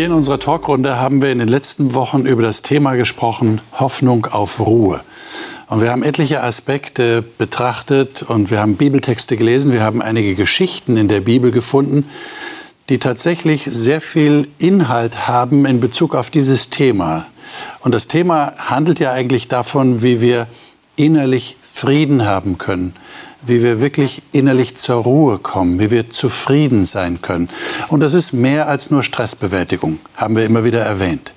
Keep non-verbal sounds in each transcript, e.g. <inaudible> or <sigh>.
Hier in unserer Talkrunde haben wir in den letzten Wochen über das Thema gesprochen, Hoffnung auf Ruhe. Und wir haben etliche Aspekte betrachtet und wir haben Bibeltexte gelesen, wir haben einige Geschichten in der Bibel gefunden, die tatsächlich sehr viel Inhalt haben in Bezug auf dieses Thema. Und das Thema handelt ja eigentlich davon, wie wir innerlich Frieden haben können, wie wir wirklich innerlich zur Ruhe kommen, wie wir zufrieden sein können. Und das ist mehr als nur Stressbewältigung, haben wir immer wieder erwähnt.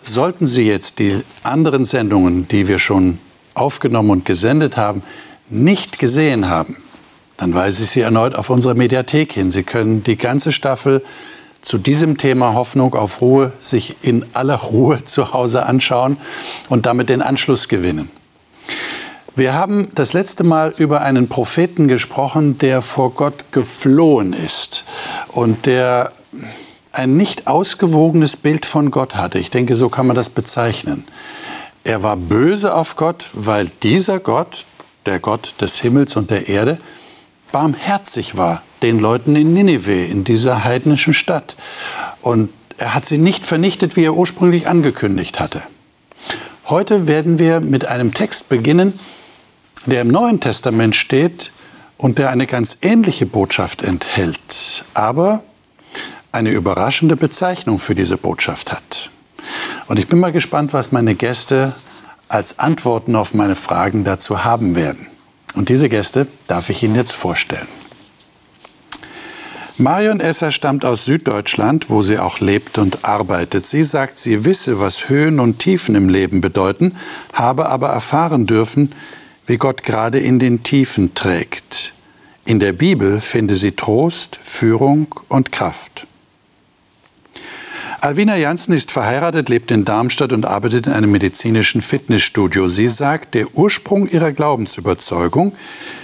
Sollten Sie jetzt die anderen Sendungen, die wir schon aufgenommen und gesendet haben, nicht gesehen haben, dann weise ich Sie erneut auf unsere Mediathek hin. Sie können die ganze Staffel zu diesem Thema Hoffnung auf Ruhe sich in aller Ruhe zu Hause anschauen und damit den Anschluss gewinnen. Wir haben das letzte Mal über einen Propheten gesprochen, der vor Gott geflohen ist und der ein nicht ausgewogenes Bild von Gott hatte. Ich denke, so kann man das bezeichnen. Er war böse auf Gott, weil dieser Gott, der Gott des Himmels und der Erde, barmherzig war den Leuten in Ninive, in dieser heidnischen Stadt. Und er hat sie nicht vernichtet, wie er ursprünglich angekündigt hatte. Heute werden wir mit einem Text beginnen, der im Neuen Testament steht und der eine ganz ähnliche Botschaft enthält, aber eine überraschende Bezeichnung für diese Botschaft hat. Und ich bin mal gespannt, was meine Gäste als Antworten auf meine Fragen dazu haben werden. Und diese Gäste darf ich Ihnen jetzt vorstellen. Marion Esser stammt aus Süddeutschland, wo sie auch lebt und arbeitet. Sie sagt, sie wisse, was Höhen und Tiefen im Leben bedeuten, habe aber erfahren dürfen, wie Gott gerade in den Tiefen trägt. In der Bibel finde sie Trost, Führung und Kraft. Alvina Janssen ist verheiratet, lebt in Darmstadt und arbeitet in einem medizinischen Fitnessstudio. Sie sagt, der Ursprung ihrer Glaubensüberzeugung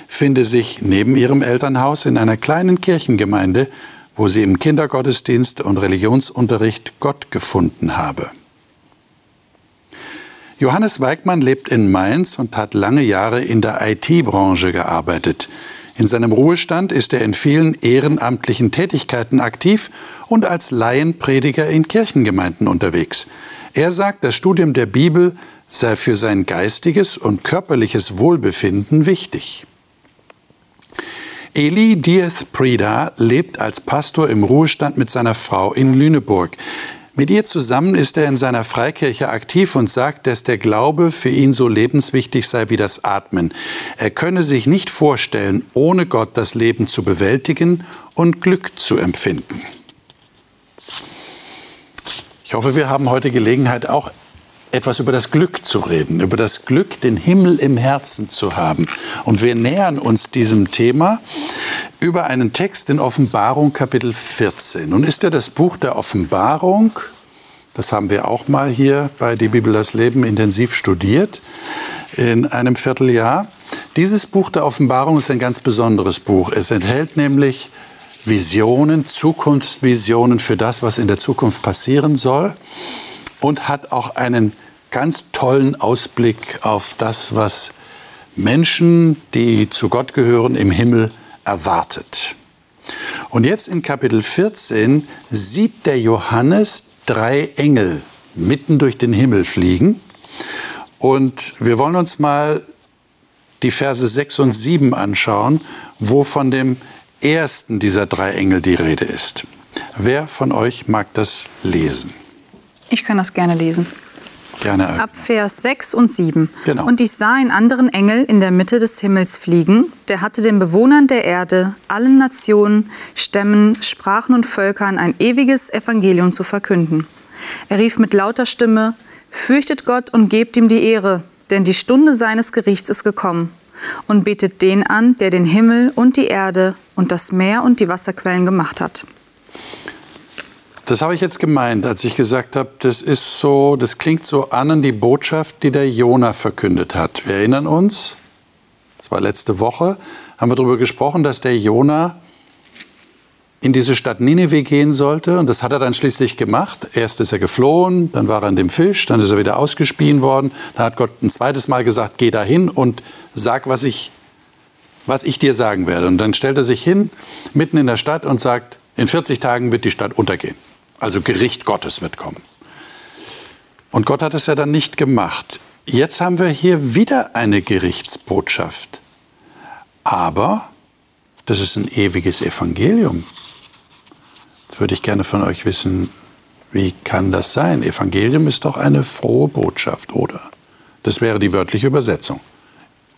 finde sich neben ihrem Elternhaus in einer kleinen Kirchengemeinde, wo sie im Kindergottesdienst und Religionsunterricht Gott gefunden habe. Johannes Weigmann lebt in Mainz und hat lange Jahre in der IT-Branche gearbeitet. In seinem Ruhestand ist er in vielen ehrenamtlichen Tätigkeiten aktiv und als Laienprediger in Kirchengemeinden unterwegs. Er sagt, das Studium der Bibel sei für sein geistiges und körperliches Wohlbefinden wichtig. Eli Dieth Prida lebt als Pastor im Ruhestand mit seiner Frau in Lüneburg. Mit ihr zusammen ist er in seiner Freikirche aktiv und sagt, dass der Glaube für ihn so lebenswichtig sei wie das Atmen. Er könne sich nicht vorstellen, ohne Gott das Leben zu bewältigen und Glück zu empfinden. Ich hoffe, wir haben heute Gelegenheit, auch etwas über das Glück zu reden, über das Glück, den Himmel im Herzen zu haben. Und wir nähern uns diesem Thema über einen Text in Offenbarung Kapitel 14. Nun ist ja das Buch der Offenbarung, das haben wir auch mal hier bei Die Bibel das Leben intensiv studiert, in einem Vierteljahr. Dieses Buch der Offenbarung ist ein ganz besonderes Buch. Es enthält nämlich Visionen, Zukunftsvisionen für das, was in der Zukunft passieren soll und hat auch einen ganz tollen Ausblick auf das, was Menschen, die zu Gott gehören, im Himmel erwartet. Und jetzt in Kapitel 14 sieht der Johannes drei Engel mitten durch den Himmel fliegen. Und wir wollen uns mal die Verse 6 und 7 anschauen, wo von dem ersten dieser drei Engel die Rede ist. Wer von euch mag das lesen? Ich kann das gerne lesen. Gerne. Ab Vers 6 und 7. Genau. Und ich sah einen anderen Engel in der Mitte des Himmels fliegen, der hatte den Bewohnern der Erde, allen Nationen, Stämmen, Sprachen und Völkern ein ewiges Evangelium zu verkünden. Er rief mit lauter Stimme, Fürchtet Gott und gebt ihm die Ehre, denn die Stunde seines Gerichts ist gekommen. Und betet den an, der den Himmel und die Erde und das Meer und die Wasserquellen gemacht hat. Das habe ich jetzt gemeint, als ich gesagt habe, das ist so, das klingt so an an die Botschaft, die der Jona verkündet hat. Wir erinnern uns, das war letzte Woche, haben wir darüber gesprochen, dass der Jona in diese Stadt Nineveh gehen sollte. Und das hat er dann schließlich gemacht. Erst ist er geflohen, dann war er in dem Fisch, dann ist er wieder ausgespien worden. Dann hat Gott ein zweites Mal gesagt, geh dahin und sag, was ich, was ich dir sagen werde. Und dann stellt er sich hin, mitten in der Stadt und sagt, in 40 Tagen wird die Stadt untergehen. Also Gericht Gottes wird kommen. Und Gott hat es ja dann nicht gemacht. Jetzt haben wir hier wieder eine Gerichtsbotschaft. Aber das ist ein ewiges Evangelium. Jetzt würde ich gerne von euch wissen, wie kann das sein? Evangelium ist doch eine frohe Botschaft, oder? Das wäre die wörtliche Übersetzung.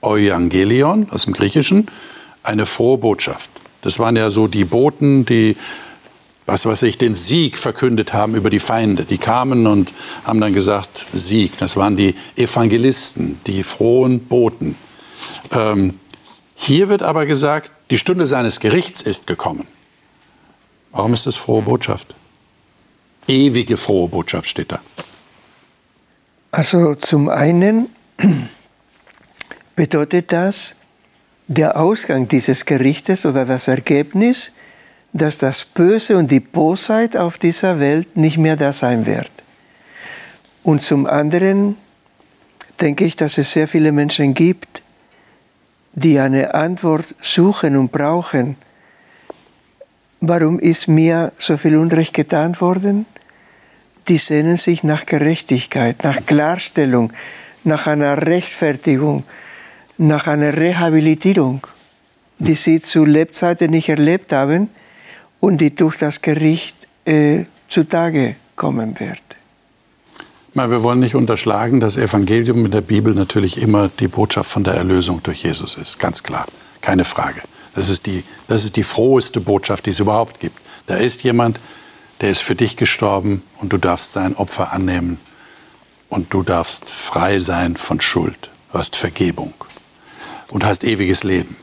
Evangelion aus dem Griechischen, eine frohe Botschaft. Das waren ja so die Boten, die, was weiß ich, den Sieg verkündet haben über die Feinde. Die kamen und haben dann gesagt, Sieg. Das waren die Evangelisten, die frohen Boten. Ähm, hier wird aber gesagt, die Stunde seines Gerichts ist gekommen. Warum ist das frohe Botschaft? Ewige frohe Botschaft steht da. Also zum einen bedeutet das der Ausgang dieses Gerichtes oder das Ergebnis, dass das Böse und die Bosheit auf dieser Welt nicht mehr da sein wird. Und zum anderen denke ich, dass es sehr viele Menschen gibt, die eine Antwort suchen und brauchen. Warum ist mir so viel Unrecht getan worden? Die sehnen sich nach Gerechtigkeit, nach Klarstellung, nach einer Rechtfertigung, nach einer Rehabilitierung, die sie zu Lebzeiten nicht erlebt haben und die durch das Gericht äh, zutage kommen wird. Wir wollen nicht unterschlagen, dass Evangelium in der Bibel natürlich immer die Botschaft von der Erlösung durch Jesus ist. Ganz klar, keine Frage. Das ist die, das ist die froheste Botschaft, die es überhaupt gibt. Da ist jemand, der ist für dich gestorben und du darfst sein Opfer annehmen und du darfst frei sein von Schuld. Du hast Vergebung und hast ewiges Leben.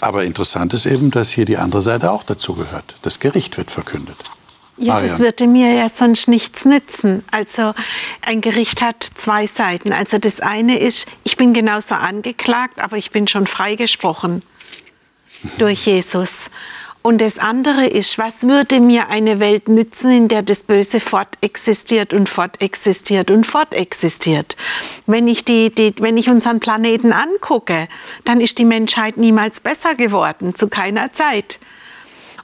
Aber interessant ist eben, dass hier die andere Seite auch dazu gehört. Das Gericht wird verkündet. Ja, Marian. das würde mir ja sonst nichts nützen. Also ein Gericht hat zwei Seiten. Also das eine ist, ich bin genauso angeklagt, aber ich bin schon freigesprochen <laughs> durch Jesus. Und das andere ist, was würde mir eine Welt nützen, in der das Böse fortexistiert und fortexistiert und fortexistiert? Wenn ich, die, die, wenn ich unseren Planeten angucke, dann ist die Menschheit niemals besser geworden, zu keiner Zeit.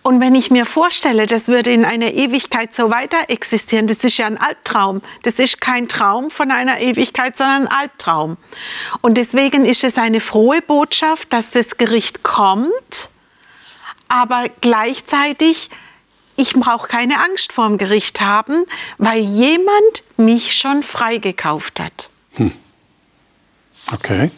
Und wenn ich mir vorstelle, das würde in einer Ewigkeit so weiter existieren, das ist ja ein Albtraum. Das ist kein Traum von einer Ewigkeit, sondern ein Albtraum. Und deswegen ist es eine frohe Botschaft, dass das Gericht kommt aber gleichzeitig, ich brauche keine Angst vorm Gericht haben, weil jemand mich schon freigekauft hat. Hm. Okay.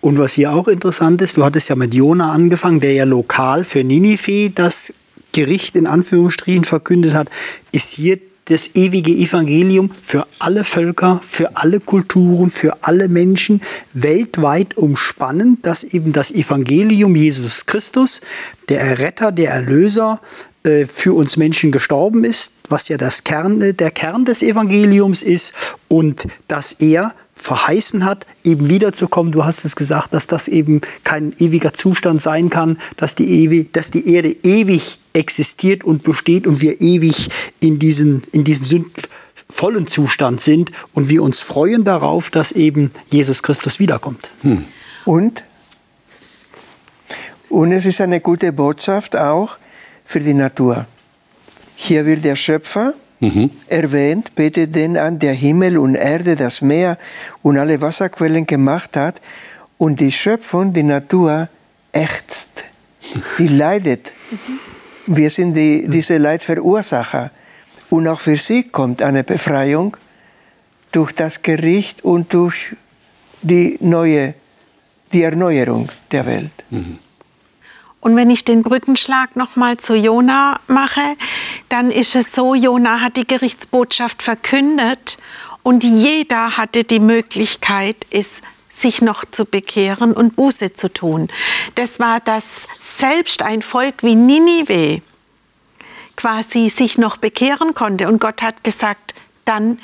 Und was hier auch interessant ist, du hattest ja mit Jona angefangen, der ja lokal für Ninive das Gericht in Anführungsstrichen verkündet hat, ist hier das ewige Evangelium für alle Völker, für alle Kulturen, für alle Menschen weltweit umspannend, dass eben das Evangelium Jesus Christus, der Erretter, der Erlöser, äh, für uns Menschen gestorben ist, was ja das Kern, der Kern des Evangeliums ist und dass er verheißen hat, eben wiederzukommen. Du hast es gesagt, dass das eben kein ewiger Zustand sein kann, dass die, ewig, dass die Erde ewig existiert und besteht und wir ewig in, diesen, in diesem sündvollen Zustand sind und wir uns freuen darauf, dass eben Jesus Christus wiederkommt. Hm. Und? Und es ist eine gute Botschaft auch für die Natur. Hier wird der Schöpfer mhm. erwähnt, betet den an, der Himmel und Erde, das Meer und alle Wasserquellen gemacht hat. Und die Schöpfung, die Natur, ächzt. Die <laughs> leidet. Wir sind die, diese Leidverursacher. Und auch für sie kommt eine Befreiung durch das Gericht und durch die neue, die Erneuerung der Welt. Mhm. Und wenn ich den Brückenschlag nochmal zu Jona mache, dann ist es so, Jona hat die Gerichtsbotschaft verkündet und jeder hatte die Möglichkeit, es sich noch zu bekehren und Buße zu tun. Das war das selbst ein Volk wie Ninive quasi sich noch bekehren konnte. Und Gott hat gesagt, dann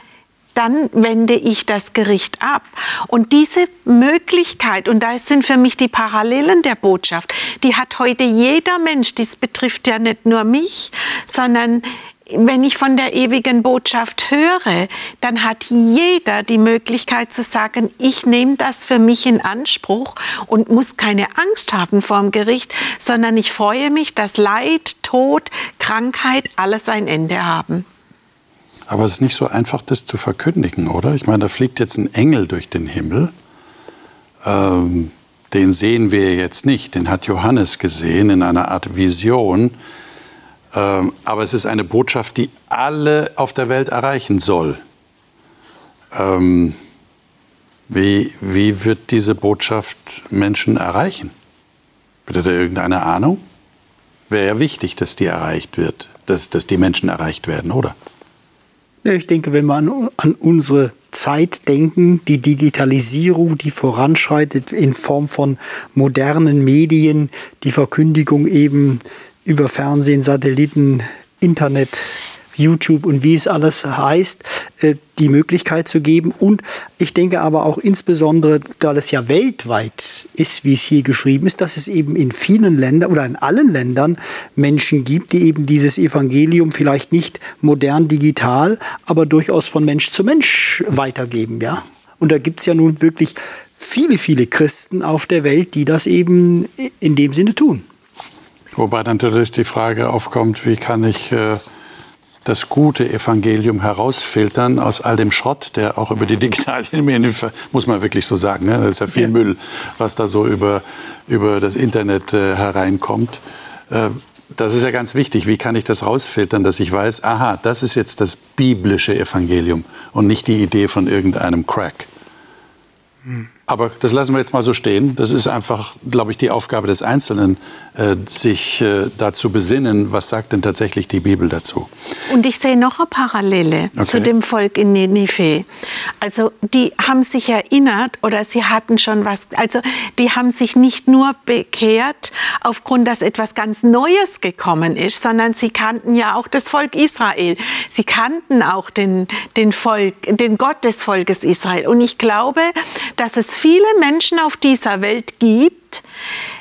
dann wende ich das Gericht ab. Und diese Möglichkeit, und da sind für mich die Parallelen der Botschaft, die hat heute jeder Mensch, dies betrifft ja nicht nur mich, sondern wenn ich von der ewigen Botschaft höre, dann hat jeder die Möglichkeit zu sagen, ich nehme das für mich in Anspruch und muss keine Angst haben vor dem Gericht, sondern ich freue mich, dass Leid, Tod, Krankheit alles ein Ende haben. Aber es ist nicht so einfach, das zu verkündigen, oder? Ich meine, da fliegt jetzt ein Engel durch den Himmel. Ähm, den sehen wir jetzt nicht. Den hat Johannes gesehen in einer Art Vision. Ähm, aber es ist eine Botschaft, die alle auf der Welt erreichen soll. Ähm, wie, wie wird diese Botschaft Menschen erreichen? Bitte da irgendeine Ahnung? Wäre ja wichtig, dass die erreicht wird, dass, dass die Menschen erreicht werden, oder? Ich denke, wenn wir an, an unsere Zeit denken, die Digitalisierung, die voranschreitet in Form von modernen Medien, die Verkündigung eben über Fernsehen, Satelliten, Internet, YouTube und wie es alles heißt, äh, die Möglichkeit zu geben. Und ich denke aber auch insbesondere, da das ja weltweit ist, wie es hier geschrieben ist, dass es eben in vielen Ländern oder in allen Ländern Menschen gibt, die eben dieses Evangelium vielleicht nicht modern digital, aber durchaus von Mensch zu Mensch weitergeben. Ja? Und da gibt es ja nun wirklich viele, viele Christen auf der Welt, die das eben in dem Sinne tun. Wobei natürlich die Frage aufkommt, wie kann ich äh, das gute Evangelium herausfiltern aus all dem Schrott, der auch über die digitalen Medien, muss man wirklich so sagen, ne? das ist ja viel ja. Müll, was da so über, über das Internet äh, hereinkommt. Äh, das ist ja ganz wichtig. Wie kann ich das rausfiltern, dass ich weiß, aha, das ist jetzt das biblische Evangelium und nicht die Idee von irgendeinem Crack. Hm. Aber das lassen wir jetzt mal so stehen. Das ist einfach, glaube ich, die Aufgabe des Einzelnen, äh, sich äh, dazu besinnen, was sagt denn tatsächlich die Bibel dazu. Und ich sehe noch eine Parallele okay. zu dem Volk in Ninive. Also die haben sich erinnert oder sie hatten schon was, also die haben sich nicht nur bekehrt aufgrund, dass etwas ganz Neues gekommen ist, sondern sie kannten ja auch das Volk Israel. Sie kannten auch den, den Volk, den Gott des Volkes Israel. Und ich glaube, dass es viele Menschen auf dieser Welt gibt,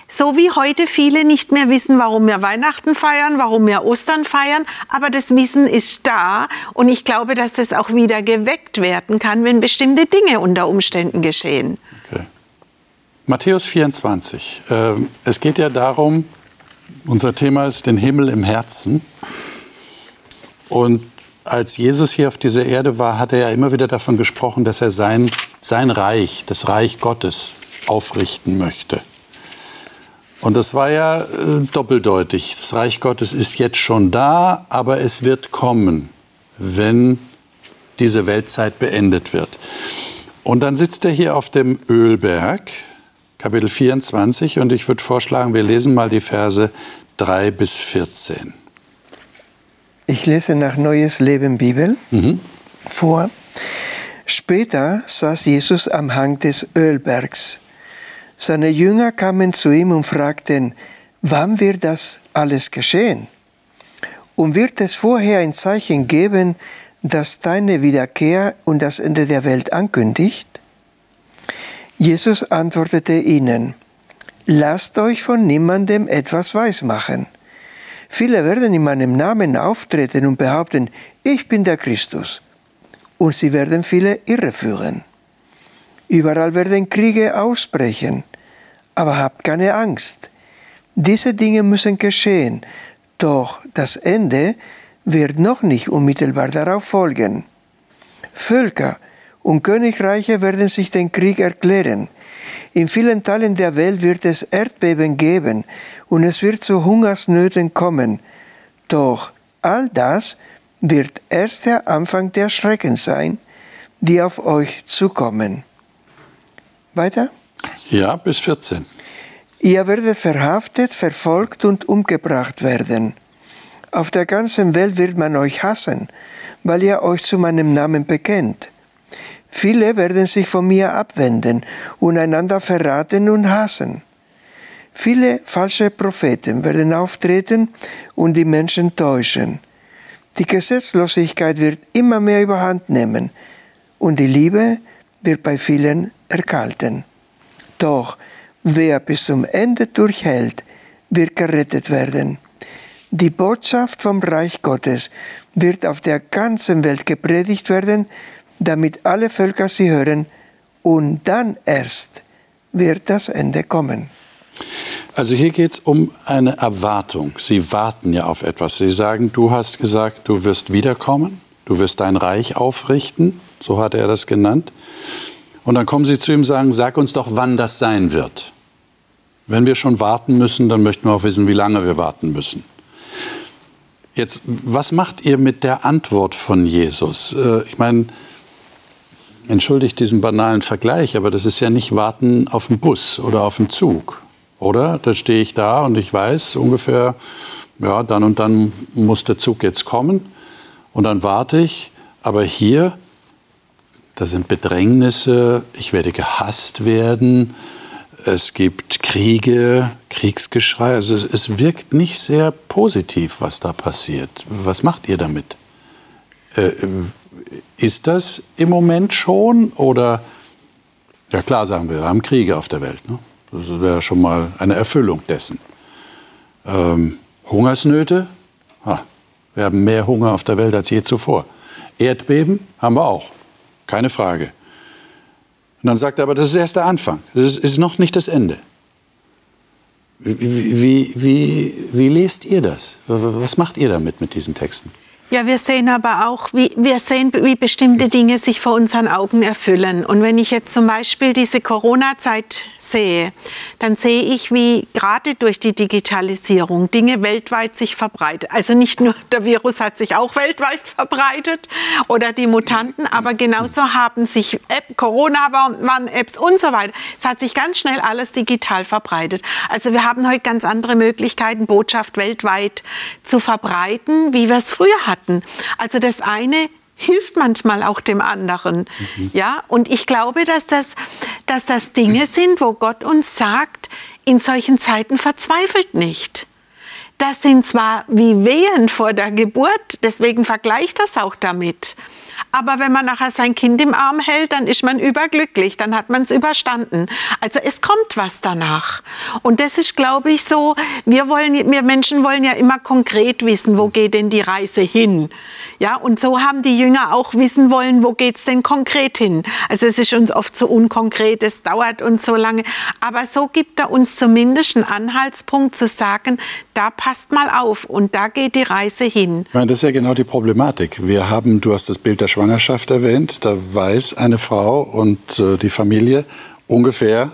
so wie heute viele nicht mehr wissen, warum wir Weihnachten feiern, warum wir Ostern feiern, aber das Wissen ist da und ich glaube, dass das auch wieder geweckt werden kann, wenn bestimmte Dinge unter Umständen geschehen. Okay. Matthäus 24. Ähm, es geht ja darum, unser Thema ist den Himmel im Herzen. Und als Jesus hier auf dieser Erde war, hat er ja immer wieder davon gesprochen, dass er sein, sein Reich, das Reich Gottes, aufrichten möchte. Und das war ja äh, doppeldeutig. Das Reich Gottes ist jetzt schon da, aber es wird kommen, wenn diese Weltzeit beendet wird. Und dann sitzt er hier auf dem Ölberg, Kapitel 24, und ich würde vorschlagen, wir lesen mal die Verse 3 bis 14. Ich lese nach Neues Leben Bibel mhm. vor. Später saß Jesus am Hang des Ölbergs. Seine Jünger kamen zu ihm und fragten, wann wird das alles geschehen? Und wird es vorher ein Zeichen geben, das deine Wiederkehr und das Ende der Welt ankündigt? Jesus antwortete ihnen, Lasst euch von niemandem etwas weismachen. Viele werden in meinem Namen auftreten und behaupten, ich bin der Christus. Und sie werden viele irreführen. Überall werden Kriege ausbrechen. Aber habt keine Angst. Diese Dinge müssen geschehen, doch das Ende wird noch nicht unmittelbar darauf folgen. Völker und Königreiche werden sich den Krieg erklären. In vielen Teilen der Welt wird es Erdbeben geben und es wird zu Hungersnöten kommen. Doch all das wird erst der Anfang der Schrecken sein, die auf euch zukommen. Weiter? Ja, bis 14. Ihr werdet verhaftet, verfolgt und umgebracht werden. Auf der ganzen Welt wird man euch hassen, weil ihr euch zu meinem Namen bekennt. Viele werden sich von mir abwenden und einander verraten und hassen. Viele falsche Propheten werden auftreten und die Menschen täuschen. Die Gesetzlosigkeit wird immer mehr überhand nehmen und die Liebe wird bei vielen erkalten. Doch wer bis zum Ende durchhält, wird gerettet werden. Die Botschaft vom Reich Gottes wird auf der ganzen Welt gepredigt werden, damit alle Völker sie hören, und dann erst wird das Ende kommen. Also hier geht es um eine Erwartung. Sie warten ja auf etwas. Sie sagen, du hast gesagt, du wirst wiederkommen, du wirst dein Reich aufrichten, so hat er das genannt. Und dann kommen sie zu ihm und sagen, sag uns doch, wann das sein wird. Wenn wir schon warten müssen, dann möchten wir auch wissen, wie lange wir warten müssen. Jetzt, was macht ihr mit der Antwort von Jesus? Äh, ich meine, entschuldigt diesen banalen Vergleich, aber das ist ja nicht Warten auf den Bus oder auf den Zug, oder? Da stehe ich da und ich weiß ungefähr, ja, dann und dann muss der Zug jetzt kommen und dann warte ich. Aber hier, da sind Bedrängnisse, ich werde gehasst werden, es gibt Kriege, Kriegsgeschrei. Also es, es, wirkt nicht sehr positiv, was da passiert. Was macht ihr damit? Äh, ist das im Moment schon oder? Ja klar, sagen wir, wir haben Kriege auf der Welt. Ne? Das wäre schon mal eine Erfüllung dessen. Ähm, Hungersnöte? Ha, wir haben mehr Hunger auf der Welt als je zuvor. Erdbeben haben wir auch, keine Frage. Und dann sagt er, aber das ist erst der Anfang, das ist, noch nicht das Ende. Wie, wie, wie, wie lest ihr das? Was macht ihr damit mit diesen Texten? Ja, wir sehen aber auch, wie, wir sehen, wie bestimmte Dinge sich vor unseren Augen erfüllen. Und wenn ich jetzt zum Beispiel diese Corona-Zeit sehe, dann sehe ich, wie gerade durch die Digitalisierung Dinge weltweit sich verbreiten. Also nicht nur der Virus hat sich auch weltweit <laughs> verbreitet oder die Mutanten, aber genauso haben sich App, Corona-Warn-Apps und so weiter. Es hat sich ganz schnell alles digital verbreitet. Also wir haben heute ganz andere Möglichkeiten, Botschaft weltweit zu verbreiten, wie wir es früher hatten hatten. Also das eine hilft manchmal auch dem anderen. Mhm. Ja, und ich glaube, dass das, dass das Dinge sind, wo Gott uns sagt, in solchen Zeiten verzweifelt nicht. Das sind zwar wie Wehen vor der Geburt, deswegen vergleicht das auch damit. Aber wenn man nachher sein Kind im Arm hält, dann ist man überglücklich, dann hat man es überstanden. Also es kommt was danach. Und das ist, glaube ich, so, wir, wollen, wir Menschen wollen ja immer konkret wissen, wo geht denn die Reise hin. Ja, und so haben die Jünger auch wissen wollen, wo geht es denn konkret hin. Also es ist uns oft so unkonkret, es dauert uns so lange. Aber so gibt er uns zumindest einen Anhaltspunkt zu sagen, da passt mal auf und da geht die Reise hin. Ich meine, das ist ja genau die Problematik. Wir haben, du hast das Bild der Schwangerschaft erwähnt, da weiß eine Frau und äh, die Familie ungefähr,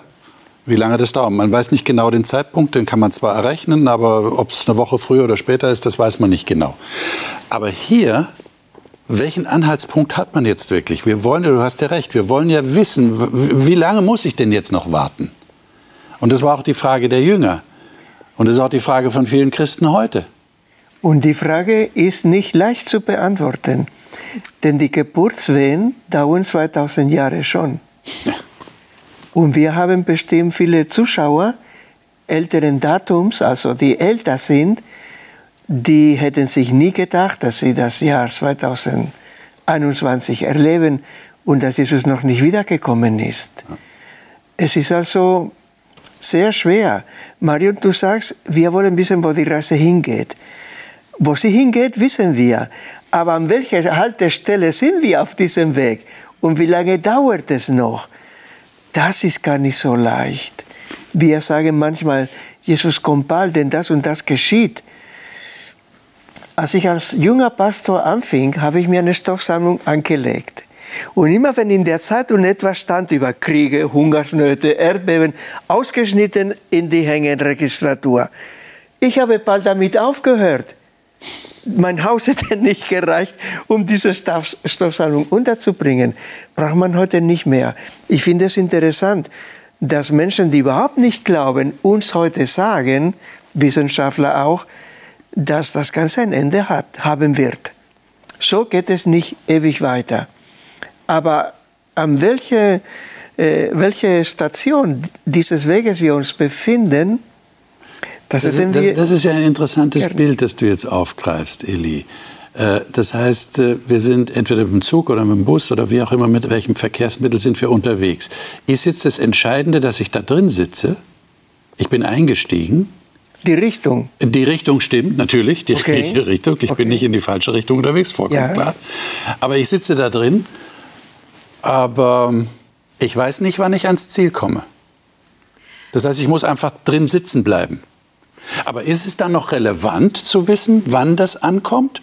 wie lange das dauert. Man weiß nicht genau den Zeitpunkt, den kann man zwar errechnen, aber ob es eine Woche früher oder später ist, das weiß man nicht genau. Aber hier, welchen Anhaltspunkt hat man jetzt wirklich? Wir wollen, du hast ja recht, wir wollen ja wissen, wie lange muss ich denn jetzt noch warten? Und das war auch die Frage der Jünger. Und das ist auch die Frage von vielen Christen heute. Und die Frage ist nicht leicht zu beantworten. Denn die Geburtswehen dauern 2000 Jahre schon. Ja. Und wir haben bestimmt viele Zuschauer älteren Datums, also die älter sind, die hätten sich nie gedacht, dass sie das Jahr 2021 erleben und dass Jesus noch nicht wiedergekommen ist. Ja. Es ist also sehr schwer. Marion, du sagst, wir wollen wissen, wo die Reise hingeht. Wo sie hingeht, wissen wir. Aber an welcher Haltestelle sind wir auf diesem Weg? Und wie lange dauert es noch? Das ist gar nicht so leicht. Wir sagen manchmal, Jesus kommt bald, denn das und das geschieht. Als ich als junger Pastor anfing, habe ich mir eine Stoffsammlung angelegt. Und immer wenn in der Zeitung etwas stand über Kriege, Hungersnöte, Erdbeben, ausgeschnitten in die Hängenregistratur. Ich habe bald damit aufgehört mein Haus hätte <laughs> nicht gereicht, um diese Stoffsammlung unterzubringen. Braucht man heute nicht mehr. Ich finde es interessant, dass Menschen, die überhaupt nicht glauben, uns heute sagen, Wissenschaftler auch, dass das Ganze ein Ende hat, haben wird. So geht es nicht ewig weiter. Aber an welche, äh, welche Station dieses Weges wir uns befinden, das, das, ist, das, das ist ja ein interessantes ja. Bild, das du jetzt aufgreifst, Eli. Äh, das heißt, äh, wir sind entweder mit dem Zug oder mit dem Bus oder wie auch immer, mit welchem Verkehrsmittel sind wir unterwegs. Ist jetzt das Entscheidende, dass ich da drin sitze? Ich bin eingestiegen. Die Richtung. Die Richtung stimmt, natürlich, die okay. richtige Richtung. Ich okay. bin nicht in die falsche Richtung unterwegs, vollkommen ja. klar. Aber ich sitze da drin, aber ich weiß nicht, wann ich ans Ziel komme. Das heißt, ich muss einfach drin sitzen bleiben. Aber ist es dann noch relevant zu wissen, wann das ankommt?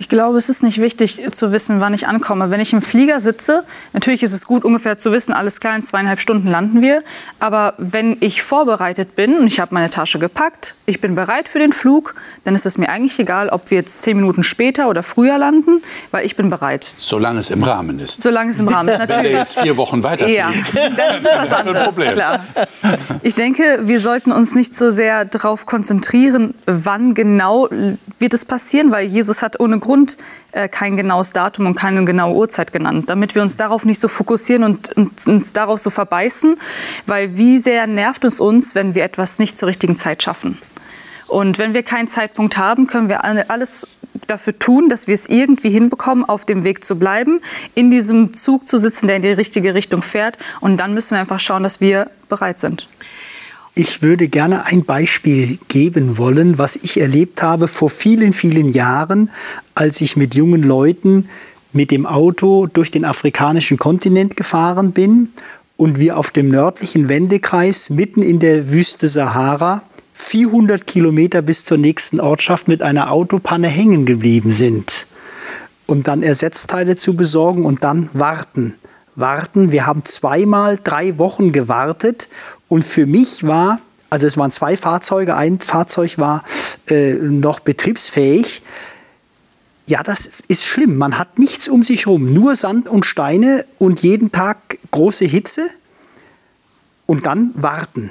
Ich glaube, es ist nicht wichtig zu wissen, wann ich ankomme. Wenn ich im Flieger sitze, natürlich ist es gut, ungefähr zu wissen, alles klar, in zweieinhalb Stunden landen wir. Aber wenn ich vorbereitet bin und ich habe meine Tasche gepackt, ich bin bereit für den Flug, dann ist es mir eigentlich egal, ob wir jetzt zehn Minuten später oder früher landen, weil ich bin bereit. Solange es im Rahmen ist. Solange es im Rahmen ist, Wenn natürlich. der jetzt vier Wochen weiterfliegt. Ja, das ist was anderes, Problem. klar. Ich denke, wir sollten uns nicht so sehr darauf konzentrieren, wann genau wird es passieren, weil Jesus hat ohne Grund äh, kein genaues Datum und keine genaue Uhrzeit genannt, damit wir uns darauf nicht so fokussieren und, und uns darauf so verbeißen, weil wie sehr nervt es uns, wenn wir etwas nicht zur richtigen Zeit schaffen. Und wenn wir keinen Zeitpunkt haben, können wir alle- alles dafür tun, dass wir es irgendwie hinbekommen, auf dem Weg zu bleiben, in diesem Zug zu sitzen, der in die richtige Richtung fährt. Und dann müssen wir einfach schauen, dass wir bereit sind. Ich würde gerne ein Beispiel geben wollen, was ich erlebt habe vor vielen, vielen Jahren, als ich mit jungen Leuten mit dem Auto durch den afrikanischen Kontinent gefahren bin und wir auf dem nördlichen Wendekreis mitten in der Wüste Sahara 400 Kilometer bis zur nächsten Ortschaft mit einer Autopanne hängen geblieben sind um dann Ersatzteile zu besorgen und dann warten. Warten. Wir haben zweimal drei Wochen gewartet und für mich war, also es waren zwei Fahrzeuge, ein Fahrzeug war äh, noch betriebsfähig. Ja, das ist schlimm. Man hat nichts um sich herum, nur Sand und Steine und jeden Tag große Hitze und dann warten.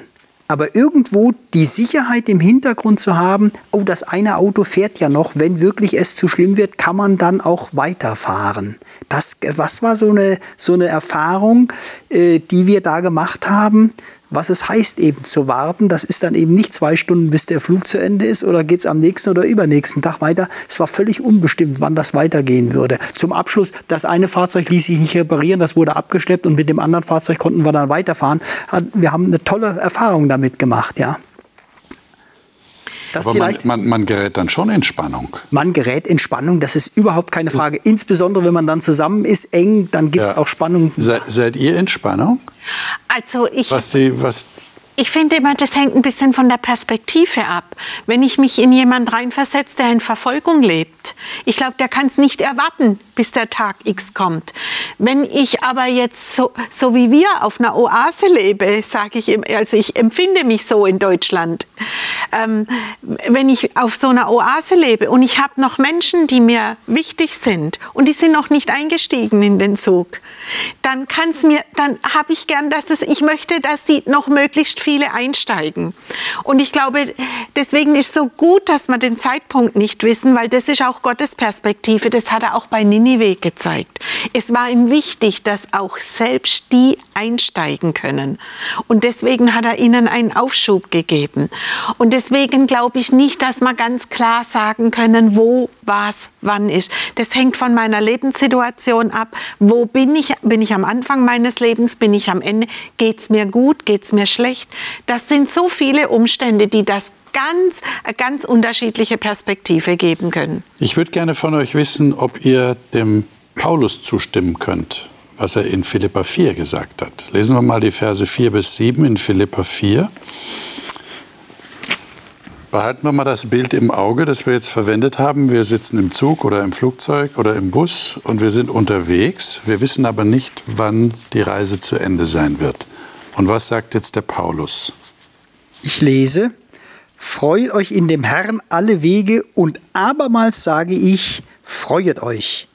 Aber irgendwo die Sicherheit im Hintergrund zu haben, oh, das eine Auto fährt ja noch, wenn wirklich es zu schlimm wird, kann man dann auch weiterfahren. Das, was war so eine, so eine Erfahrung, äh, die wir da gemacht haben? Was es heißt eben zu warten, das ist dann eben nicht zwei Stunden, bis der Flug zu Ende ist oder geht es am nächsten oder übernächsten Tag weiter. Es war völlig unbestimmt, wann das weitergehen würde. Zum Abschluss, das eine Fahrzeug ließ sich nicht reparieren, das wurde abgeschleppt und mit dem anderen Fahrzeug konnten wir dann weiterfahren. Wir haben eine tolle Erfahrung damit gemacht, ja. Das Aber man, man, man gerät dann schon in Spannung. man gerät in Spannung, das ist überhaupt keine Frage. Insbesondere wenn man dann zusammen ist, eng, dann gibt es Ja. auch Spannung. Se, seid ihr in Spannung? Also ich, Was die, was, ich finde immer, das hängt ein bisschen von der Perspektive ab. Wenn ich mich in jemand reinversetze, der in Verfolgung lebt, ich glaube, der kann es nicht erwarten, bis der Tag X kommt. Wenn ich aber jetzt so, so wie wir auf einer Oase lebe, sage ich, also ich empfinde mich so in Deutschland, ähm, wenn ich auf so einer Oase lebe und ich habe noch Menschen, die mir wichtig sind und die sind noch nicht eingestiegen in den Zug, dann kann's mir, dann habe ich gern, dass es, ich möchte, dass die noch möglichst viele einsteigen. Und ich glaube, deswegen ist so gut, dass wir den Zeitpunkt nicht wissen, weil das ist auch Gottes Perspektive. Das hat er auch bei Ninive gezeigt. Es war ihm wichtig, dass auch selbst die einsteigen können. Und deswegen hat er ihnen einen Aufschub gegeben. Und deswegen glaube ich nicht, dass wir ganz klar sagen können, wo was wann ist. Das hängt von meiner Lebenssituation ab. Wo bin ich? Bin ich am Anfang meines Lebens? Bin ich am Ende? Geht es mir gut? Geht es mir schlecht? Das sind so viele Umstände, die das ganz, ganz unterschiedliche Perspektive geben können. ich würde gerne von euch wissen, ob ihr dem Paulus zustimmen könnt, was er in Philippa 4 gesagt hat. Lesen wir mal die Verse 4 bis 7 in Philippa 4. Behalten wir mal das Bild im Auge, das wir jetzt verwendet haben. Wir sitzen im Zug oder im Flugzeug oder im Bus und wir sind unterwegs. Wir wissen aber nicht, wann die Reise zu Ende sein wird. Und was sagt jetzt der Paulus? Ich lese, freut euch in dem Herrn alle Wege und abermals sage ich, freuet euch.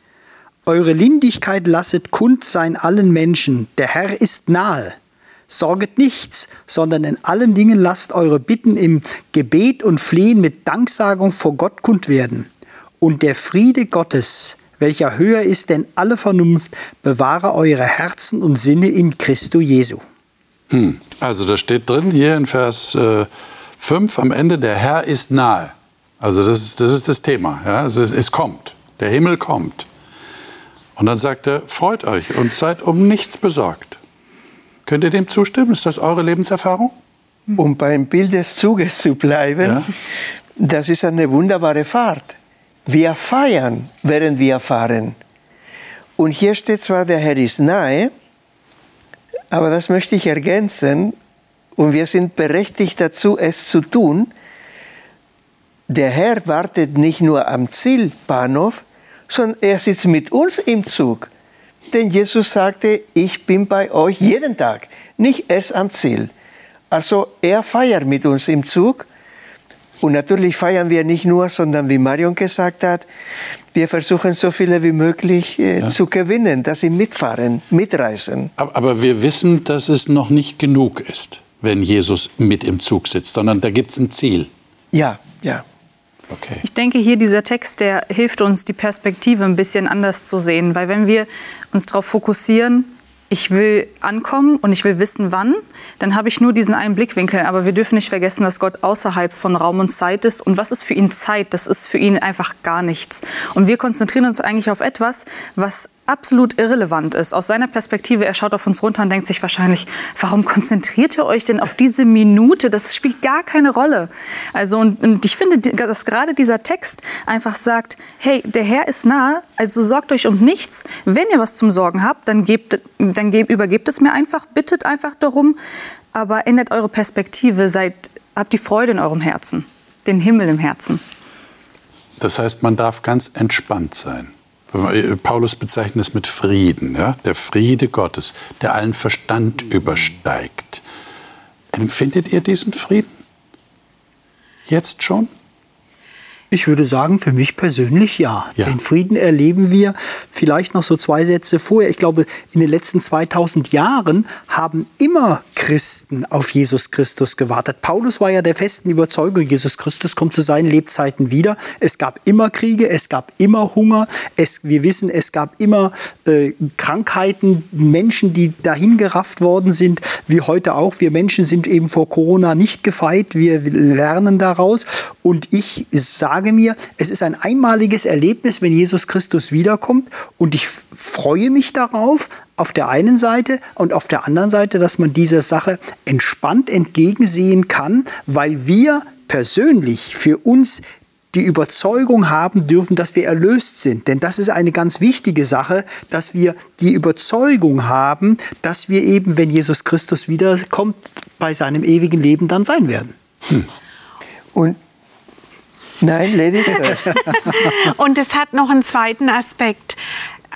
Eure Lindigkeit lasset kund sein allen Menschen, der Herr ist nahe. Sorget nichts, sondern in allen Dingen lasst eure Bitten im Gebet und Flehen mit Danksagung vor Gott kund werden. Und der Friede Gottes, welcher höher ist denn alle Vernunft, bewahre eure Herzen und Sinne in Christo Jesu. Hm. Also da steht drin hier in Vers äh, 5 am Ende, der Herr ist nahe. Also das ist das, ist das Thema. Ja? Also es, es kommt, der Himmel kommt. Und dann sagt er, freut euch und seid um nichts besorgt. Könnt ihr dem zustimmen? Ist das eure Lebenserfahrung? Um beim Bild des Zuges zu bleiben, Ja. das ist eine wunderbare Fahrt. Wir feiern, während wir fahren. Und hier steht zwar, der Herr ist nahe, aber das möchte ich ergänzen und wir sind berechtigt dazu, es zu tun. Der Herr wartet nicht nur am Zielbahnhof, sondern er sitzt mit uns im Zug. Denn Jesus sagte, ich bin bei euch jeden Tag, nicht erst am Ziel. Also er feiert mit uns im Zug. Und natürlich feiern wir nicht nur, sondern wie Marion gesagt hat, wir versuchen so viele wie möglich äh, ja. zu gewinnen, dass sie mitfahren, mitreisen. Aber, aber wir wissen, dass es noch nicht genug ist, wenn Jesus mit im Zug sitzt, sondern da gibt es ein Ziel. Ja, ja. Okay. Ich denke, hier dieser Text, der hilft uns, die Perspektive ein bisschen anders zu sehen. Weil wenn wir uns darauf fokussieren, ich will ankommen und ich will wissen, wann, dann habe ich nur diesen einen Blickwinkel. Aber wir dürfen nicht vergessen, dass Gott außerhalb von Raum und Zeit ist. Und was ist für ihn Zeit? Das ist für ihn einfach gar nichts. Und wir konzentrieren uns eigentlich auf etwas, was absolut irrelevant ist. Aus seiner Perspektive, er schaut auf uns runter und denkt sich wahrscheinlich, warum konzentriert ihr euch denn auf diese Minute? Das spielt gar keine Rolle. Also, und, und ich finde, dass gerade dieser Text einfach sagt, hey, der Herr ist nah, also sorgt euch um nichts. Wenn ihr was zum Sorgen habt, dann, gebt, dann gebt, übergebt es mir einfach, bittet einfach darum, aber ändert eure Perspektive, seid, habt die Freude in eurem Herzen, den Himmel im Herzen. Das heißt, man darf ganz entspannt sein. Paulus bezeichnet es mit Frieden, ja? der Friede Gottes, der allen Verstand übersteigt. Empfindet ihr diesen Frieden? Jetzt schon? Ich würde sagen, für mich persönlich ja. ja. Den Frieden erleben wir vielleicht noch so zwei Sätze vorher. Ich glaube, in den letzten 2000 Jahren haben immer Christen auf Jesus Christus gewartet. Paulus war ja der festen Überzeugung, Jesus Christus kommt zu seinen Lebzeiten wieder. Es gab immer Kriege, es gab immer Hunger. Es, wir wissen, es gab immer äh, Krankheiten, Menschen, die dahingerafft worden sind, wie heute auch. Wir Menschen sind eben vor Corona nicht gefeit. Wir lernen daraus. Und ich sage, sage mir, es ist ein einmaliges Erlebnis, wenn Jesus Christus wiederkommt und ich freue mich darauf, auf der einen Seite und auf der anderen Seite, dass man dieser Sache entspannt entgegensehen kann, weil wir persönlich für uns die Überzeugung haben dürfen, dass wir erlöst sind. Denn das ist eine ganz wichtige Sache, dass wir die Überzeugung haben, dass wir eben, wenn Jesus Christus wiederkommt, bei seinem ewigen Leben dann sein werden. Hm. Und Nein, Ladies <laughs> first. Und es hat noch einen zweiten Aspekt.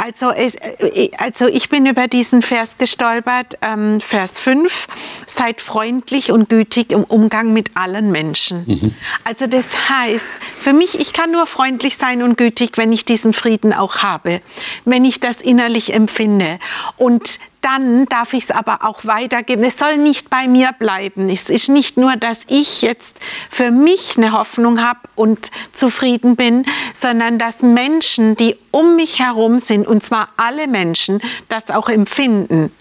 Also, äh, also ich bin über diesen Vers gestolpert, ähm, Vers 5, seid freundlich und gütig im Umgang mit allen Menschen. Mhm. Also das heißt, für mich, ich kann nur freundlich sein und gütig, wenn ich diesen Frieden auch habe, wenn ich das innerlich empfinde. Und dann darf ich es aber auch weitergeben. Es soll nicht bei mir bleiben. Es ist nicht nur, dass ich jetzt für mich eine Hoffnung habe und zufrieden bin, sondern dass Menschen, die um mich herum sind, und zwar alle Menschen, das auch empfinden.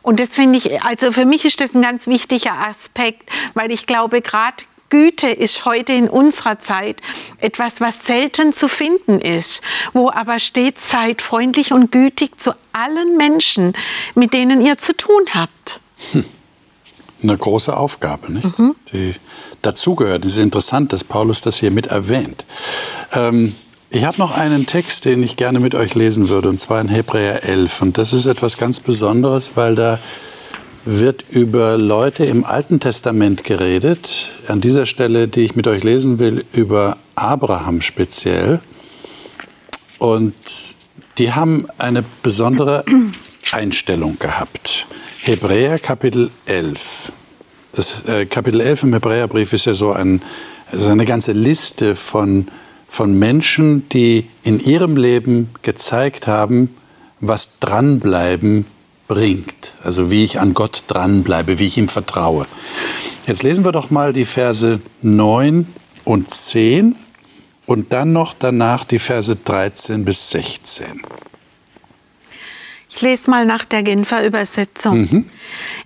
Und das finde ich, also für mich ist das ein ganz wichtiger Aspekt, weil ich glaube, gerade Güte ist heute in unserer Zeit etwas, was selten zu finden ist, wo aber steht, seid freundlich und gütig zu allen Menschen, mit denen ihr zu tun habt. Hm. Eine große Aufgabe, nicht? Mhm. die dazugehört. Es ist interessant, dass Paulus das hier mit erwähnt. Ähm, ich habe noch einen Text, den ich gerne mit euch lesen würde, und zwar in Hebräer 11. Und das ist etwas ganz Besonderes, weil da wird über Leute im Alten Testament geredet. An dieser Stelle, die ich mit euch lesen will, über Abraham speziell. Und die haben eine besondere Einstellung gehabt. Hebräer Kapitel 11. Das äh, Kapitel 11 im Hebräerbrief ist ja so ein, also eine ganze Liste von, von Menschen, die in ihrem Leben gezeigt haben, was dranbleiben bringt. Also wie ich an Gott dranbleibe, wie ich ihm vertraue. Jetzt lesen wir doch mal die Verse 9 und 10 und dann noch danach die Verse 13 bis 16. Ich lese mal nach der Genfer Übersetzung. Mhm.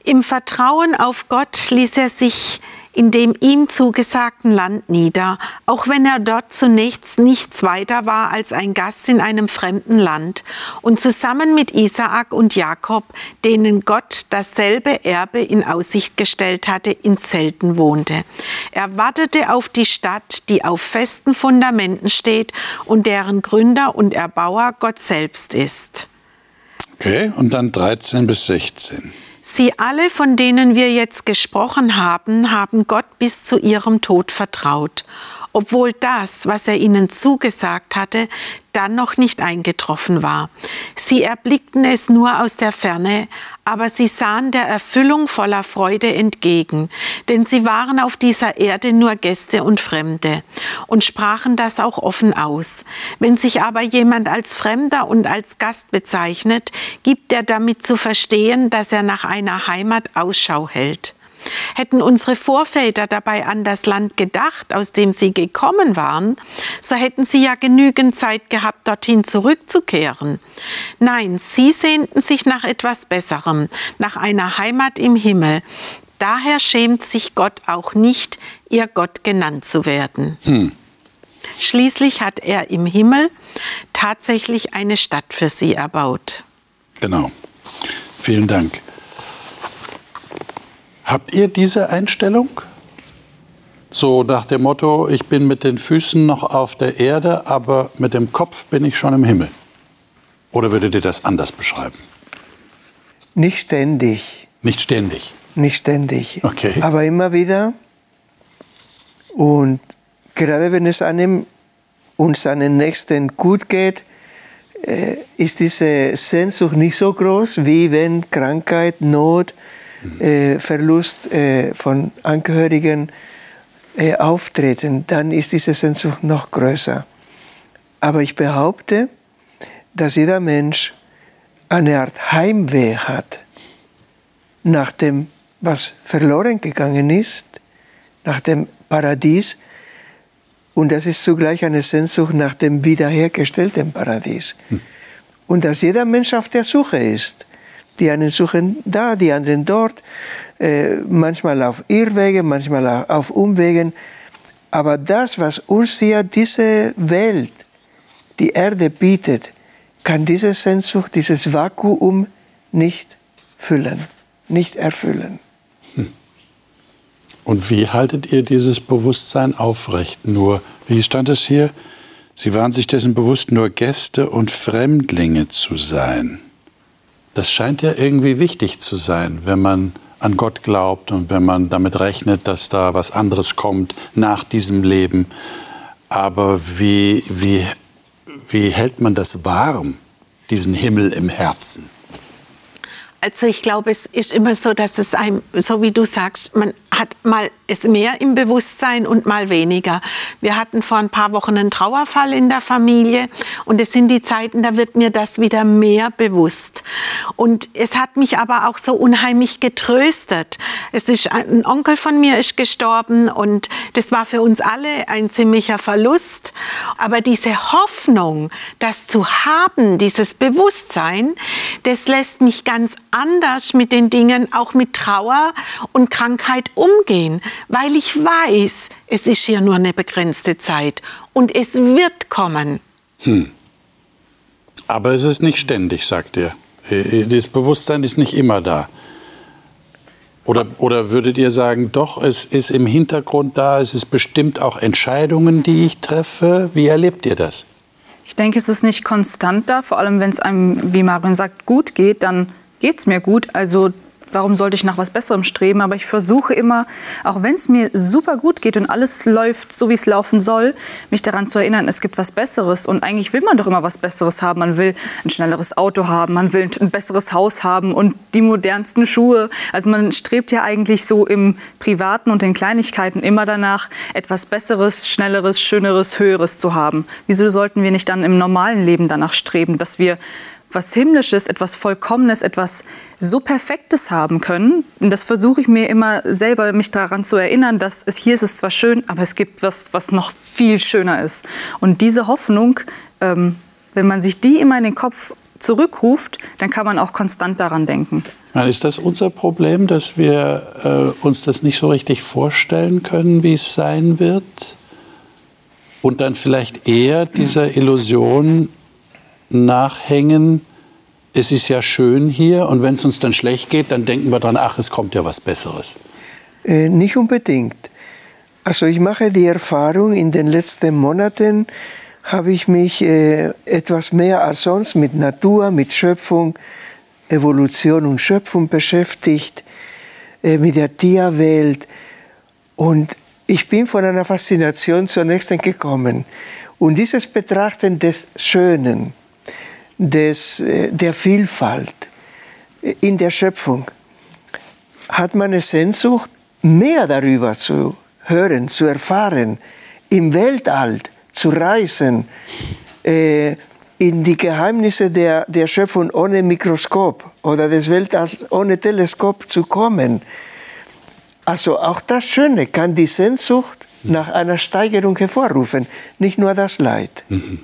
Im Vertrauen auf Gott ließ er sich in dem ihm zugesagten Land nieder, auch wenn er dort zunächst nichts weiter war als ein Gast in einem fremden Land und zusammen mit Isaak und Jakob, denen Gott dasselbe Erbe in Aussicht gestellt hatte, in Zelten wohnte. Er wartete auf die Stadt, die auf festen Fundamenten steht und deren Gründer und Erbauer Gott selbst ist. Okay, und dann 13 bis 16. Sie alle, von denen wir jetzt gesprochen haben, haben Gott bis zu ihrem Tod vertraut, obwohl das, was er ihnen zugesagt hatte, dann noch nicht eingetroffen war. Sie erblickten es nur aus der Ferne, aber sie sahen der Erfüllung voller Freude entgegen, denn sie waren auf dieser Erde nur Gäste und Fremde und sprachen das auch offen aus. Wenn sich aber jemand als Fremder und als Gast bezeichnet, gibt er damit zu verstehen, dass er nach einer Heimat Ausschau hält. Hätten unsere Vorväter dabei an das Land gedacht, aus dem sie gekommen waren, so hätten sie ja genügend Zeit gehabt, dorthin zurückzukehren. Nein, sie sehnten sich nach etwas Besserem, nach einer Heimat im Himmel. Daher schämt sich Gott auch nicht, ihr Gott genannt zu werden. Hm. Schließlich hat er im Himmel tatsächlich eine Stadt für sie erbaut. Genau. Vielen Dank. Habt ihr diese Einstellung? So nach dem Motto, ich bin mit den Füßen noch auf der Erde, aber mit dem Kopf bin ich schon im Himmel. Oder würdet ihr das anders beschreiben? Nicht ständig. Nicht ständig. Nicht ständig. Okay. Aber immer wieder. Und gerade wenn es einem und seinen Nächsten gut geht, äh, ist diese Sehnsucht nicht so groß, wie wenn Krankheit, Not, äh, Verlust äh, von Angehörigen äh, auftreten, dann ist diese Sehnsucht noch größer. Aber ich behaupte, dass jeder Mensch eine Art Heimweh hat nach dem, was verloren gegangen ist, nach dem Paradies. Und das ist zugleich eine Sehnsucht nach dem wiederhergestellten Paradies. Hm. Und dass jeder Mensch auf der Suche ist die einen suchen da, die anderen dort, äh, manchmal auf Irrwege, manchmal auf Umwegen. Aber das, was uns hier diese Welt, die Erde bietet, kann diese Sehnsucht, dieses Vakuum nicht füllen, nicht erfüllen. Hm. Und wie haltet ihr dieses Bewusstsein aufrecht? Nur, wie stand es hier? Sie waren sich dessen bewusst, nur Gäste und Fremdlinge zu sein. Das scheint ja irgendwie wichtig zu sein, wenn man an Gott glaubt und wenn man damit rechnet, dass da was anderes kommt nach diesem Leben. Aber wie, wie, wie hält man das warm, diesen Himmel im Herzen? Also ich glaube, es ist immer so, dass es einem, so wie du sagst, man hat mal es mehr im Bewusstsein und mal weniger. Wir hatten vor ein paar Wochen einen Trauerfall in der Familie und es sind die Zeiten, da wird mir das wieder mehr bewusst. Und es hat mich aber auch so unheimlich getröstet. Es ist ein Onkel von mir ist gestorben und das war für uns alle ein ziemlicher Verlust. Aber diese Hoffnung, das zu haben, dieses Bewusstsein, das lässt mich ganz anders mit den Dingen, auch mit Trauer und Krankheit umgehen, weil ich weiß, es ist hier nur eine begrenzte Zeit und es wird kommen. Hm. Aber es ist nicht ständig, sagt ihr. Äh, das Bewusstsein ist nicht immer da. Oder, oder würdet ihr sagen, doch, es ist im Hintergrund da, es ist bestimmt auch Entscheidungen, die ich treffe? Wie erlebt ihr das? Ich denke, es ist nicht konstant da, vor allem wenn es einem, wie Marion sagt, gut geht, dann geht es mir gut. Also warum sollte ich nach was Besserem streben? Aber ich versuche immer, auch wenn es mir super gut geht und alles läuft so, wie es laufen soll, mich daran zu erinnern, es gibt was Besseres. Und eigentlich will man doch immer was Besseres haben. Man will ein schnelleres Auto haben, man will ein besseres Haus haben und die modernsten Schuhe. Also man strebt ja eigentlich so im Privaten und in Kleinigkeiten immer danach, etwas Besseres, Schnelleres, Schöneres, Höheres zu haben. Wieso sollten wir nicht dann im normalen Leben danach streben, dass wir was Himmlisches, etwas Vollkommenes, etwas so Perfektes haben können. Und das versuche ich mir immer selber, mich daran zu erinnern, dass es hier ist es zwar schön, aber es gibt was, was noch viel schöner ist. Und diese Hoffnung, ähm, wenn man sich die immer in den Kopf zurückruft, dann kann man auch konstant daran denken. Ist das unser Problem, dass wir äh, uns das nicht so richtig vorstellen können, wie es sein wird? Und dann vielleicht eher dieser Illusion nachhängen, es ist ja schön hier und wenn es uns dann schlecht geht, dann denken wir dran, ach, es kommt ja was Besseres. Äh, nicht unbedingt. Also ich mache die Erfahrung, in den letzten Monaten habe ich mich äh, etwas mehr als sonst mit Natur, mit Schöpfung Evolution und Schöpfung beschäftigt, äh, mit der Tierwelt. Und ich bin von einer Faszination zur nächsten gekommen. Und dieses Betrachten des Schönen, des, äh, der Vielfalt in der Schöpfung, hat meine Sehnsucht, mehr darüber zu hören, zu erfahren, im Weltall zu reisen, äh, in die Geheimnisse der, der Schöpfung ohne Mikroskop oder des Weltalls ohne Teleskop zu kommen. Also auch das Schöne kann die Sehnsucht nach einer Steigerung hervorrufen, nicht nur das Leid. Mhm.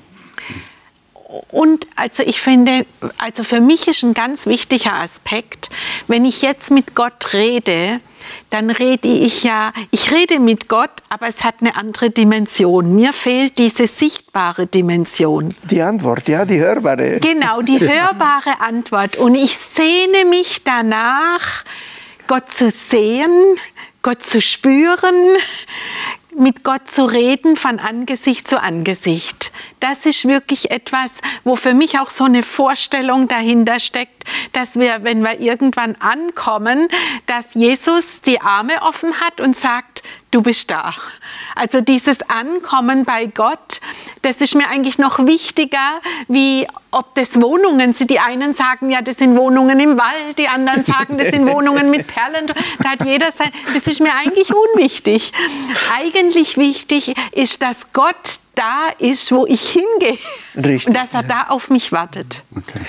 Und also ich finde, also für mich ist ein ganz wichtiger Aspekt, wenn ich jetzt mit Gott rede, dann rede ich ja, ich rede mit Gott, aber es hat eine andere Dimension. Mir fehlt diese sichtbare Dimension. Die Antwort, ja, die hörbare. Genau, die <laughs> hörbare Antwort. Und ich sehne mich danach, Gott zu sehen, Gott zu spüren, mit Gott zu reden von Angesicht zu Angesicht. Das ist wirklich etwas, wo für mich auch so eine Vorstellung dahinter steckt, dass wir, wenn wir irgendwann ankommen, dass Jesus die Arme offen hat und sagt, du bist da. Also dieses Ankommen bei Gott, das ist mir eigentlich noch wichtiger, wie ob das Wohnungen sind. Die einen sagen, ja, das sind Wohnungen im Wald, die anderen sagen, das sind Wohnungen mit Perlen. Da hat jeder sein. Das ist mir eigentlich unwichtig. Eigentlich wichtig ist, dass Gott da ist, wo ich hingehe. Richtig. Und dass er da auf mich wartet. Okay.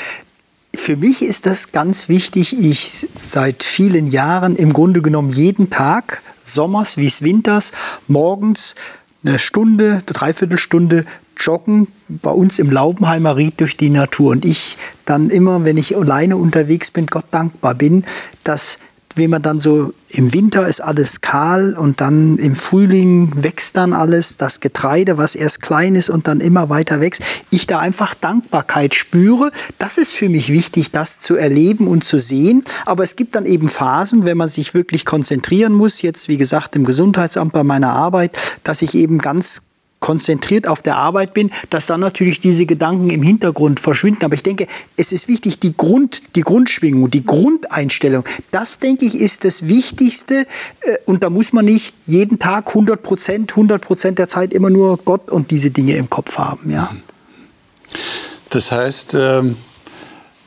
Für mich ist das ganz wichtig. Ich seit vielen Jahren im Grunde genommen jeden Tag Sommers wie es Winters, morgens eine Stunde, eine Dreiviertelstunde joggen bei uns im Laubenheimer Ried durch die Natur. Und ich dann immer, wenn ich alleine unterwegs bin, Gott dankbar bin, dass wenn man dann so im Winter ist alles kahl und dann im Frühling wächst dann alles, das Getreide, was erst klein ist und dann immer weiter wächst, ich da einfach Dankbarkeit spüre. Das ist für mich wichtig, das zu erleben und zu sehen. Aber es gibt dann eben Phasen, wenn man sich wirklich konzentrieren muss, jetzt wie gesagt im Gesundheitsamt bei meiner Arbeit, dass ich eben ganz konzentriert auf der Arbeit bin, dass dann natürlich diese Gedanken im Hintergrund verschwinden. Aber ich denke, es ist wichtig, die, Grund, die Grundschwingung, die Grundeinstellung, das denke ich ist das Wichtigste. Äh, und da muss man nicht jeden Tag 100 Prozent, 100 Prozent der Zeit immer nur Gott und diese Dinge im Kopf haben. Ja. Das heißt, ähm,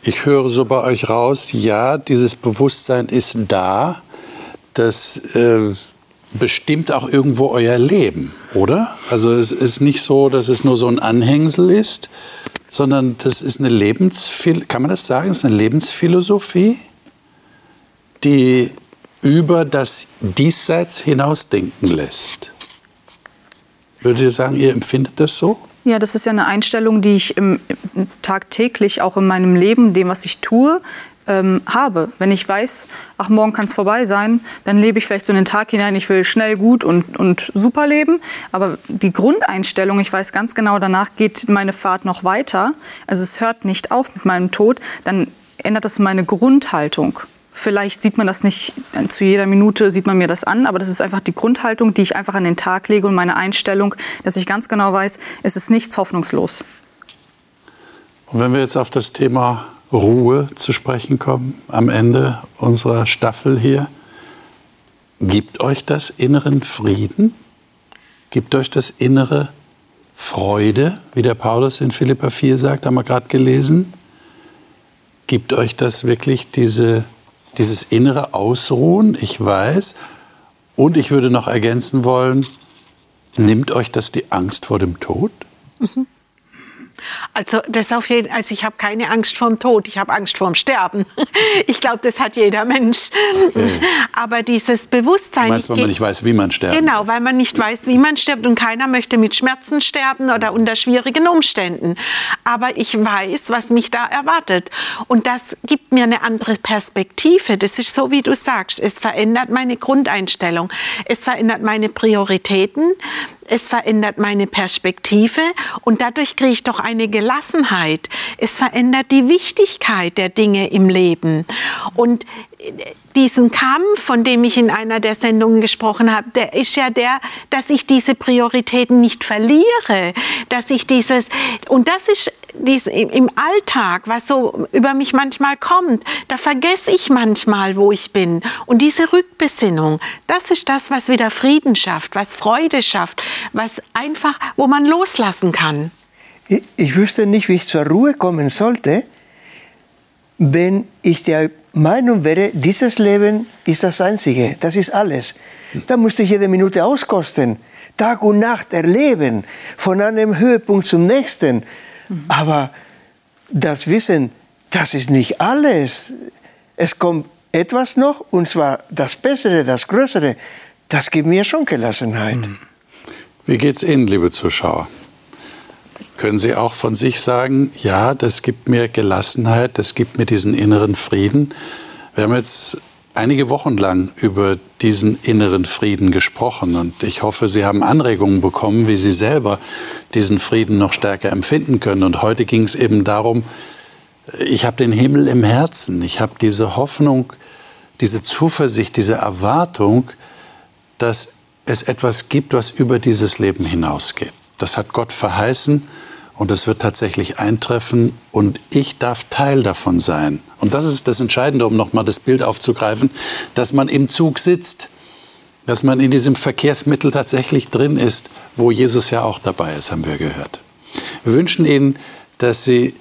ich höre so bei euch raus, ja, dieses Bewusstsein ist da, dass äh, bestimmt auch irgendwo euer Leben, oder? Also es ist nicht so, dass es nur so ein Anhängsel ist, sondern das ist eine Lebensphilosophie, kann man das sagen? Es ist eine Lebensphilosophie, die über das Diesseits hinaus denken lässt. Würdet ihr sagen, ihr empfindet das so? Ja, das ist ja eine Einstellung, die ich im, tagtäglich auch in meinem Leben, dem, was ich tue, ähm, habe. Wenn ich weiß, ach, morgen kann es vorbei sein, dann lebe ich vielleicht so in den Tag hinein, ich will schnell, gut und, und super leben. Aber die Grundeinstellung, ich weiß ganz genau, danach geht meine Fahrt noch weiter. Also es hört nicht auf mit meinem Tod. Dann ändert das meine Grundhaltung. Vielleicht sieht man das nicht, zu jeder Minute sieht man mir das an, aber das ist einfach die Grundhaltung, die ich einfach an den Tag lege und meine Einstellung, dass ich ganz genau weiß, es ist nichts hoffnungslos. Und wenn wir jetzt auf das Thema Ruhe zu sprechen kommen am Ende unserer Staffel hier. Gibt euch das inneren Frieden? Gibt euch das innere Freude, wie der Paulus in Philippa 4 sagt, haben wir gerade gelesen? Gibt euch das wirklich diese, dieses innere Ausruhen? Ich weiß. Und ich würde noch ergänzen wollen, nimmt euch das die Angst vor dem Tod? Mhm. Also das auf jeden, also ich habe keine Angst vorm Tod, ich habe Angst vorm Sterben. <laughs> Ich glaube, das hat jeder Mensch. Okay. Aber dieses Bewusstsein. Du meinst, weil man nicht weiß, wie man stirbt? Genau, weil man nicht weiß, wie man stirbt und keiner möchte mit Schmerzen sterben oder unter schwierigen Umständen. Aber ich weiß, was mich da erwartet und das gibt mir eine andere Perspektive. Das ist so, wie du sagst. Es verändert meine Grundeinstellung, es verändert meine Prioritäten es verändert meine Perspektive und dadurch kriege ich doch eine Gelassenheit. Es verändert die Wichtigkeit der Dinge im Leben. Und diesen Kampf, von dem ich in einer der Sendungen gesprochen habe, der ist ja der, dass ich diese Prioritäten nicht verliere, dass ich dieses, und das ist dies im Alltag, was so über mich manchmal kommt, da vergesse ich manchmal, wo ich bin. Und diese Rückbesinnung, das ist das, was wieder Frieden schafft, was Freude schafft, was einfach, wo man loslassen kann. Ich, ich wüsste nicht, wie ich zur Ruhe kommen sollte, wenn ich der Meinung wäre, dieses Leben ist das Einzige, das ist alles. Da musste ich jede Minute auskosten, Tag und Nacht erleben, von einem Höhepunkt zum nächsten. Aber das Wissen, das ist nicht alles. Es kommt etwas noch, und zwar das Bessere, das Größere. Das gibt mir schon Gelassenheit. Wie geht's Ihnen, liebe Zuschauer? Können Sie auch von sich sagen, ja, das gibt mir Gelassenheit, das gibt mir diesen inneren Frieden? Wir haben jetzt einige Wochen lang über diesen inneren Frieden gesprochen und ich hoffe, Sie haben Anregungen bekommen, wie Sie selber diesen Frieden noch stärker empfinden können. Und heute ging es eben darum, ich habe den Himmel im Herzen, ich habe diese Hoffnung, diese Zuversicht, diese Erwartung, dass es etwas gibt, was über dieses Leben hinausgeht. Das hat Gott verheißen und es wird tatsächlich eintreffen und ich darf Teil davon sein. Und das ist das Entscheidende, um nochmal das Bild aufzugreifen, dass man im Zug sitzt, dass man in diesem Verkehrsmittel tatsächlich drin ist, wo Jesus ja auch dabei ist, haben wir gehört. Wir wünschen Ihnen, dass Sie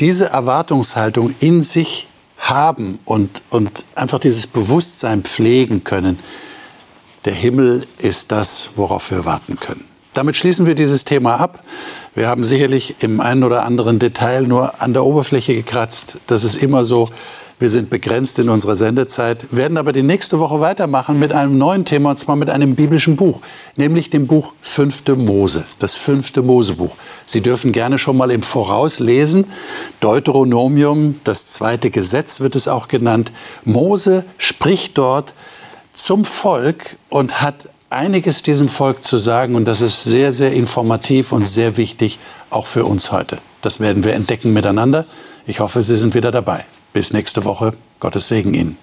diese Erwartungshaltung in sich haben und, und einfach dieses Bewusstsein pflegen können. Der Himmel ist das, worauf wir warten können. Damit schließen wir dieses Thema ab. Wir haben sicherlich im einen oder anderen Detail nur an der Oberfläche gekratzt. Das ist immer so. Wir sind begrenzt in unserer Sendezeit, werden aber die nächste Woche weitermachen mit einem neuen Thema, und zwar mit einem biblischen Buch, nämlich dem Buch Fünfte Mose, das fünfte Mosebuch. Sie dürfen gerne schon mal im Voraus lesen. Deuteronomium, das zweite Gesetz wird es auch genannt. Mose spricht dort zum Volk und hat einiges diesem Volk zu sagen und das ist sehr, sehr informativ und sehr wichtig, auch für uns heute. Das werden wir entdecken miteinander. Ich hoffe, Sie sind wieder dabei. Bis nächste Woche. Gottes Segen Ihnen.